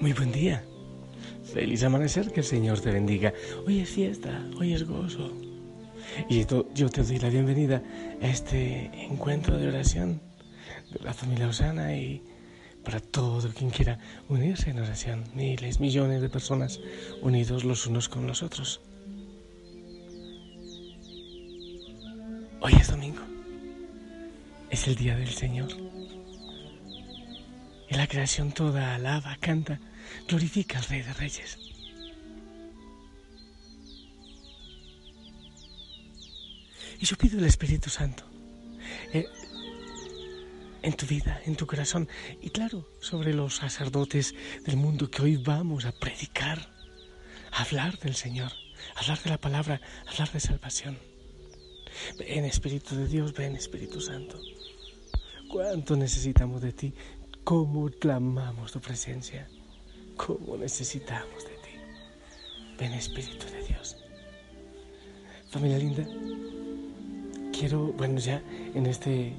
Muy buen día. Feliz amanecer, que el Señor te bendiga. Hoy es fiesta, hoy es gozo. Y yo te doy la bienvenida a este encuentro de oración de la familia Osana y para todo quien quiera unirse en oración. Miles, millones de personas unidos los unos con los otros. Hoy es domingo. Es el día del Señor. Y la creación toda alaba, canta, glorifica al Rey de Reyes. Y yo pido el Espíritu Santo eh, en tu vida, en tu corazón, y claro, sobre los sacerdotes del mundo que hoy vamos a predicar, a hablar del Señor, a hablar de la palabra, a hablar de salvación. Ven Espíritu de Dios, ven Espíritu Santo. ¿Cuánto necesitamos de ti? ¿Cómo clamamos tu presencia? ¿Cómo necesitamos de ti? Ven Espíritu de Dios. Familia linda, quiero, bueno, ya en este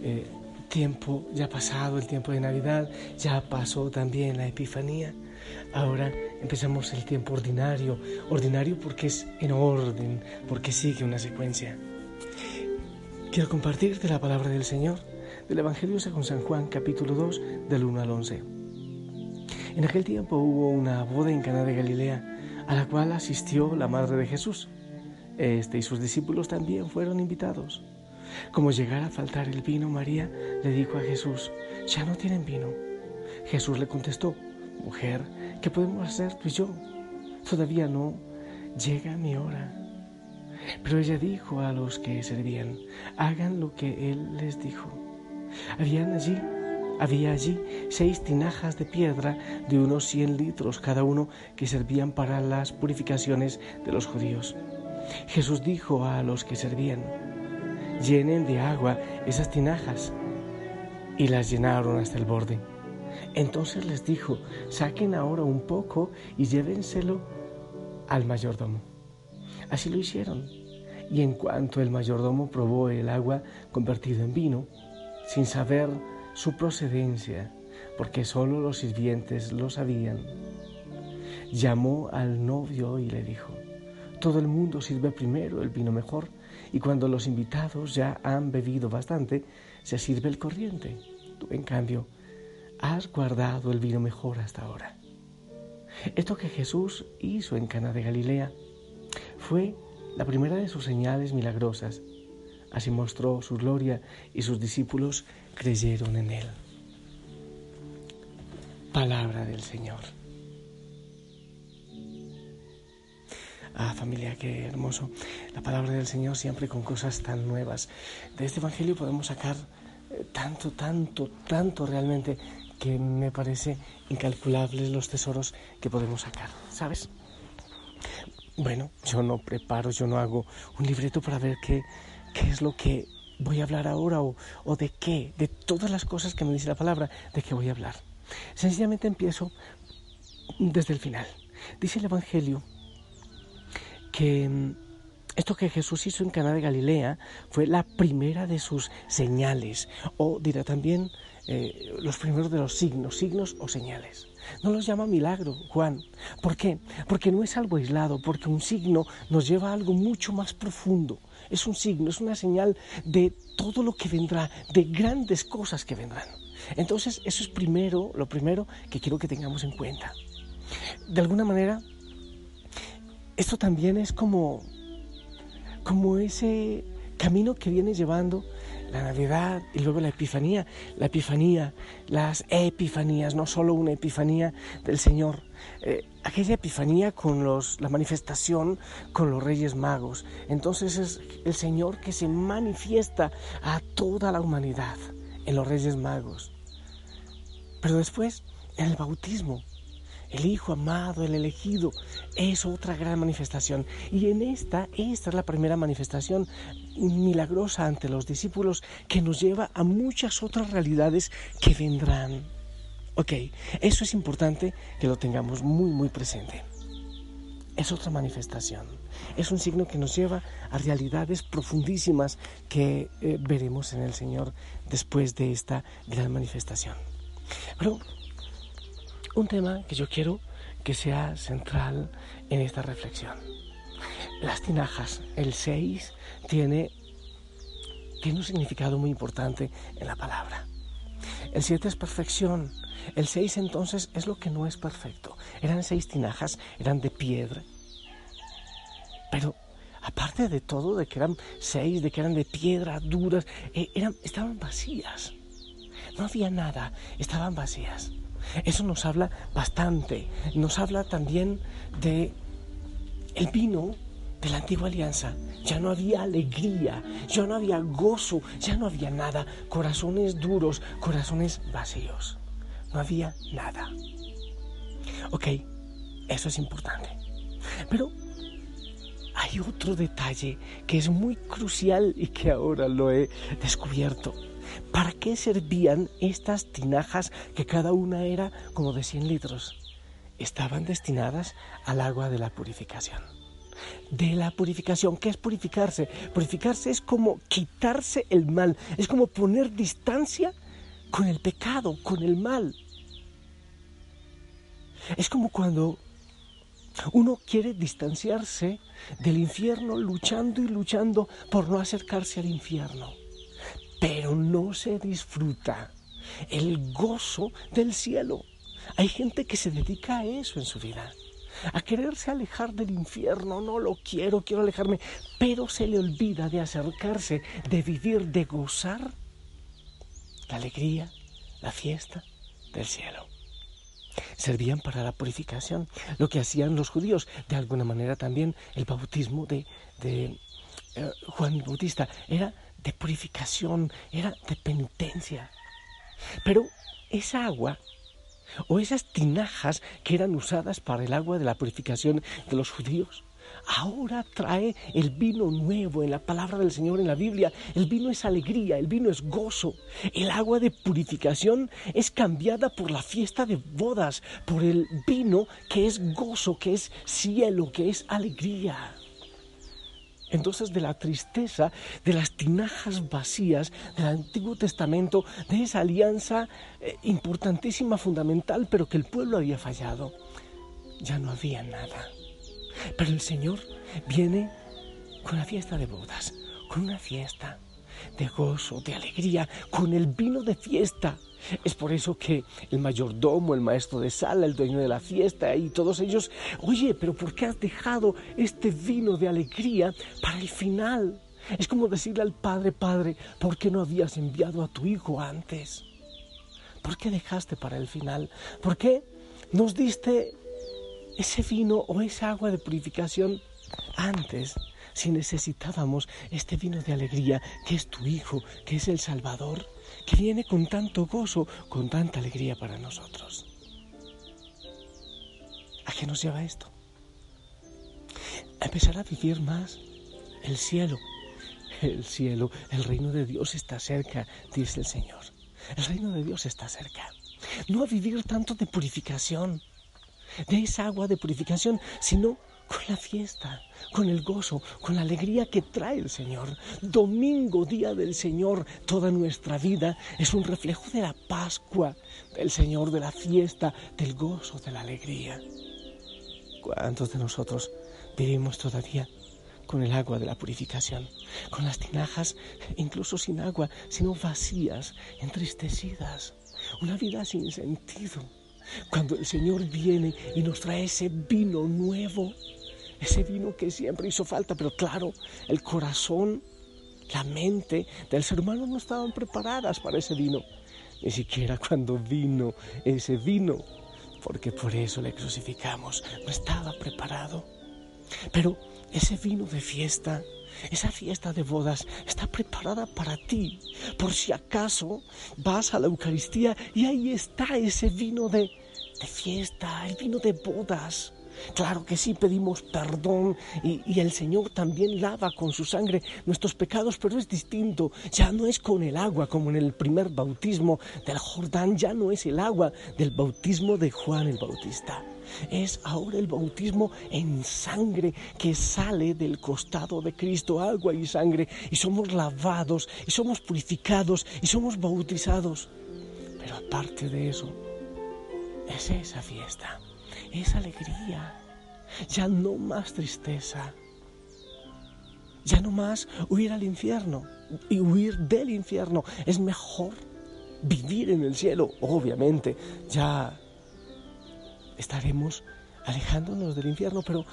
eh, tiempo, ya pasado el tiempo de Navidad, ya pasó también la Epifanía. Ahora empezamos el tiempo ordinario, ordinario porque es en orden, porque sigue una secuencia. Quiero compartirte la palabra del Señor del Evangelio según San Juan, capítulo 2, del 1 al 11. En aquel tiempo hubo una boda en Cana de Galilea, a la cual asistió la madre de Jesús. Este y sus discípulos también fueron invitados. Como llegara a faltar el vino, María le dijo a Jesús, ya no tienen vino. Jesús le contestó, mujer, ¿qué podemos hacer tú y yo? Todavía no llega mi hora. Pero ella dijo a los que servían, hagan lo que él les dijo. Habían allí, había allí seis tinajas de piedra de unos cien litros cada uno que servían para las purificaciones de los judíos. Jesús dijo a los que servían, llenen de agua esas tinajas, y las llenaron hasta el borde. Entonces les dijo, saquen ahora un poco y llévenselo al mayordomo. Así lo hicieron. Y en cuanto el mayordomo probó el agua convertido en vino, sin saber su procedencia, porque solo los sirvientes lo sabían. Llamó al novio y le dijo, todo el mundo sirve primero el vino mejor, y cuando los invitados ya han bebido bastante, se sirve el corriente. Tú, en cambio, has guardado el vino mejor hasta ahora. Esto que Jesús hizo en Cana de Galilea fue la primera de sus señales milagrosas Así mostró su gloria y sus discípulos creyeron en él. Palabra del Señor. Ah, familia, qué hermoso. La palabra del Señor siempre con cosas tan nuevas. De este Evangelio podemos sacar eh, tanto, tanto, tanto realmente que me parece incalculables los tesoros que podemos sacar, ¿sabes? Bueno, yo no preparo, yo no hago un libreto para ver qué qué es lo que voy a hablar ahora o, de qué, de todas las cosas que me dice la palabra, de qué voy a hablar. Sencillamente empiezo desde el final. Dice el Evangelio que mm, esto que Jesús hizo en Cana de Galilea fue la primera de sus señales, o dirá también eh, los primeros de los signos, signos o señales. No los llama milagro, Juan. ¿Por qué? Porque no es algo aislado, porque un signo nos lleva a algo mucho más profundo, es un signo, es una señal de todo lo que vendrá, de grandes cosas que vendrán. Entonces, eso es primero, lo primero que quiero que tengamos en cuenta. De alguna manera, esto también es como, como ese camino que viene llevando la Navidad y luego la Epifanía. La Epifanía, las Epifanías, no solo una Epifanía del Señor, eh, aquella Epifanía con los, la manifestación con los Reyes Magos. Entonces es el Señor que se manifiesta a toda la humanidad en los Reyes Magos. Pero después, en el bautismo, el Hijo amado, el elegido, es otra gran manifestación. Y en esta, esta es la primera manifestación milagrosa ante los discípulos que nos lleva a muchas otras realidades que vendrán. Ok, eso es importante que lo tengamos muy, muy presente. Es otra manifestación. Es un signo que nos lleva a realidades profundísimas que eh, veremos en el Señor después de esta gran manifestación. Pero un tema que yo quiero que sea central en esta reflexión. Las tinajas, el 6, tiene, tiene un significado muy importante en la palabra. El 7 es perfección. El 6 entonces es lo que no es perfecto. Eran seis tinajas, eran de piedra. Pero aparte de todo, de que eran seis, de que eran de piedra, duras, eh, eran, estaban vacías. No había nada, estaban vacías. Eso nos habla bastante. Nos habla también de el vino de la antigua alianza. Ya no había alegría, ya no había gozo, ya no había nada. Corazones duros, corazones vacíos. No había nada. Ok, eso es importante. Pero hay otro detalle que es muy crucial y que ahora lo he descubierto. ¿Para qué servían estas tinajas que cada una era como de 100 litros? Estaban destinadas al agua de la purificación. De la purificación, ¿qué es purificarse? Purificarse es como quitarse el mal, es como poner distancia con el pecado, con el mal. Es como cuando uno quiere distanciarse del infierno luchando y luchando por no acercarse al infierno pero no se disfruta el gozo del cielo. Hay gente que se dedica a eso en su vida, a quererse alejar del infierno, no lo quiero, quiero alejarme, pero se le olvida de acercarse, de vivir, de gozar la alegría, la fiesta del cielo. Servían para la purificación, lo que hacían los judíos, de alguna manera también el bautismo de, eh, Juan Bautista era de purificación, era de penitencia. Pero esa agua o esas tinajas que eran usadas para el agua de la purificación de los judíos, ahora trae el vino nuevo en la palabra del Señor en la Biblia. El vino es alegría, el vino es gozo. El agua de purificación es cambiada por la fiesta de bodas, por el vino que es gozo, que es cielo, que es alegría entonces de la tristeza, de las tinajas vacías del Antiguo Testamento, de esa alianza eh, importantísima, fundamental, pero que el pueblo había fallado. Ya no había nada. Pero el Señor viene con la fiesta de bodas, con una fiesta de gozo, de alegría, con el vino de fiesta. Es por eso que el mayordomo, el maestro de sala, el dueño de la fiesta y todos ellos, oye, pero ¿por qué has dejado este vino de alegría para el final? Es como decirle al Padre, Padre, ¿por qué no habías enviado a tu Hijo antes? ¿Por qué dejaste para el final? ¿Por qué nos diste ese vino o esa agua de purificación antes? Si necesitábamos este vino de alegría que es tu Hijo, que es el Salvador, que viene con tanto gozo, con tanta alegría para nosotros. ¿A qué nos lleva esto? A empezar a vivir más el cielo. El cielo, el reino de Dios está cerca, dice el Señor. El reino de Dios está cerca. No a vivir tanto de purificación, de esa agua de purificación, sino con la fiesta, con el gozo, con la alegría que trae el Señor. Domingo, día del Señor, toda nuestra vida es un reflejo de la Pascua, del Señor, de la fiesta, del gozo, de la alegría. ¿Cuántos de nosotros vivimos todavía con el agua de la purificación, con las tinajas, incluso sin agua, sino vacías, entristecidas, una vida sin sentido? Cuando el Señor viene y nos trae ese vino nuevo, ese vino que siempre hizo falta, pero claro, el corazón, la mente del ser humano no estaban preparadas para ese vino, ni siquiera cuando vino ese vino, porque por eso le crucificamos, no estaba preparado. Pero ese vino de fiesta, esa fiesta de bodas está preparada para ti. Por si acaso vas a la Eucaristía y ahí está ese vino de, de fiesta, el vino de bodas. Claro que sí pedimos perdón y, el Señor también lava con su sangre nuestros pecados, pero es distinto. Ya no es con el agua como en el primer bautismo del Jordán, ya no es el agua del bautismo de Juan el Bautista. Es ahora el bautismo en sangre que sale del costado de Cristo, agua y sangre, y somos lavados, y somos purificados, y somos bautizados. Pero aparte de eso, es esa fiesta, esa alegría, ya no más tristeza, ya no más huir al infierno y huir del infierno. Es mejor vivir en el cielo, obviamente, ya estaremos alejándonos del infierno, pero,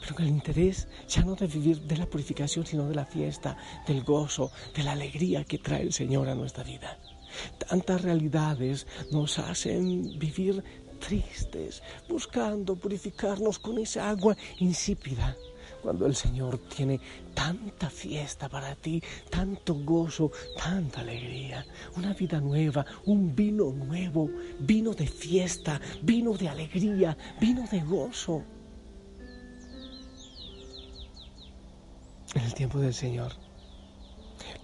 pero con el interés ya no de vivir de la purificación, sino de la fiesta, del gozo, de la alegría que trae el Señor a nuestra vida. Tantas realidades nos hacen vivir tristes, buscando purificarnos con esa agua insípida cuando el Señor tiene tanta fiesta para ti, tanto gozo, tanta alegría, una vida nueva, un vino nuevo, vino de fiesta, vino de alegría, vino de gozo. En el tiempo del Señor,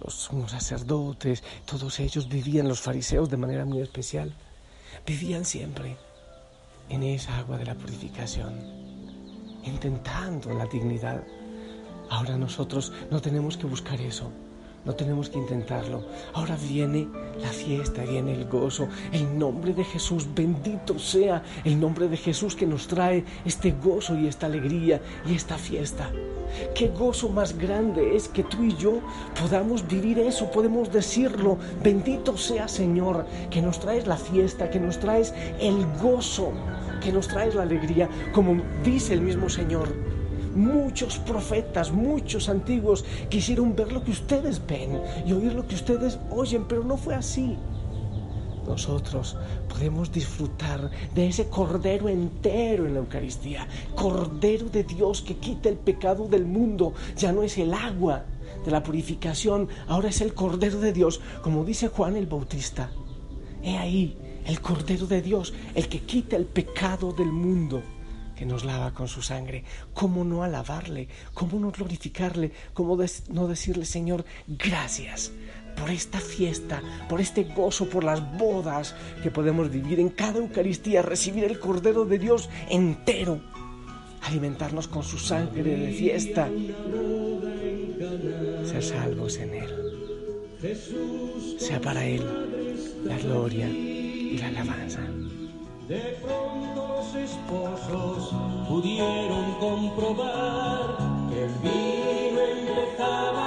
los sumos sacerdotes, todos ellos vivían, los fariseos de manera muy especial, vivían siempre en esa agua de la purificación intentando la dignidad. Ahora nosotros no tenemos que buscar eso, no tenemos que intentarlo. Ahora viene la fiesta, viene el gozo. El nombre de Jesús, bendito sea el nombre de Jesús que nos trae este gozo y esta alegría y esta fiesta. Qué gozo más grande es que tú y yo podamos vivir eso, podemos decirlo. Bendito sea Señor, que nos traes la fiesta, que nos traes el gozo que nos traes la alegría, como dice el mismo Señor. Muchos profetas, muchos antiguos quisieron ver lo que ustedes ven y oír lo que ustedes oyen, pero no fue así. Nosotros podemos disfrutar de ese cordero entero en la Eucaristía, cordero de Dios que quita el pecado del mundo, ya no es el agua de la purificación, ahora es el cordero de Dios, como dice Juan el Bautista. He ahí el Cordero de Dios, el que quita el pecado del mundo, que nos lava con su sangre. ¿Cómo no alabarle? ¿Cómo no glorificarle? ¿Cómo no decirle, Señor, gracias por esta fiesta, por este gozo, por las bodas que podemos vivir en cada Eucaristía, recibir el Cordero de Dios entero, alimentarnos con su sangre de fiesta, ser salvos en Él. Sea para Él la gloria De pronto los esposos pudieron comprobar que el vino empezaba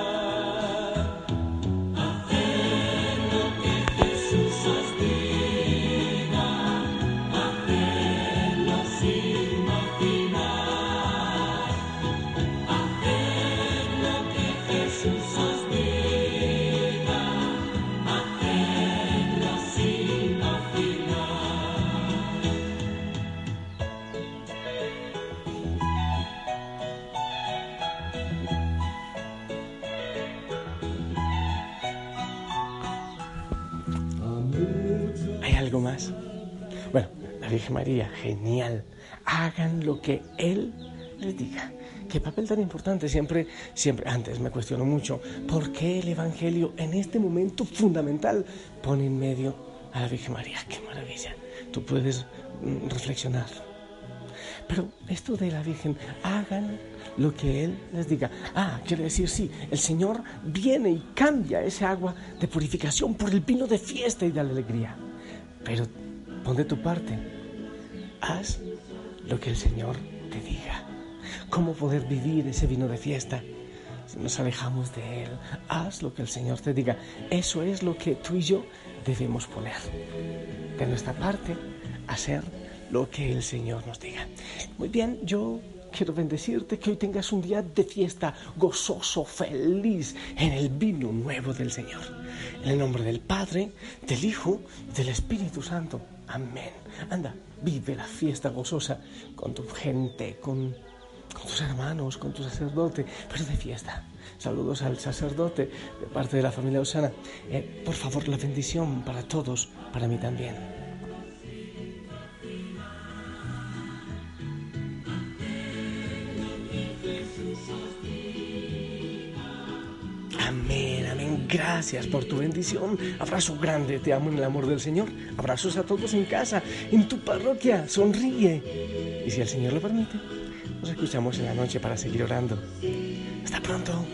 Virgen María, genial. Hagan lo que Él les diga. Qué papel tan importante. Siempre, siempre, antes me cuestiono mucho, ¿por qué el Evangelio en este momento fundamental pone en medio a la Virgen María? Qué maravilla. Tú puedes mm, reflexionar. Pero esto de la Virgen, hagan lo que Él les diga. Ah, quiere decir, sí, el Señor viene y cambia ese agua de purificación por el vino de fiesta y de alegría. Pero pon de tu parte. Haz lo que el Señor te diga. ¿Cómo poder vivir ese vino de fiesta? Si nos alejamos de Él, haz lo que el Señor te diga. Eso es lo que tú y yo debemos poner. De nuestra parte, hacer lo que el Señor nos diga. Muy bien, yo quiero bendecirte, que hoy tengas un día de fiesta gozoso, feliz, en el vino nuevo del Señor. En el nombre del Padre, del Hijo, del Espíritu Santo. Amén. Anda, vive la fiesta gozosa con tu gente, con, con tus hermanos, con tu sacerdote, pero de fiesta. Saludos al sacerdote de parte de la familia Osana. Eh, por favor, la bendición para todos, para mí también. Gracias por tu bendición. Abrazo grande, te amo en el amor del Señor. Abrazos a todos en casa, en tu parroquia. Sonríe. Y si el Señor lo permite, nos escuchamos en la noche para seguir orando. Hasta pronto.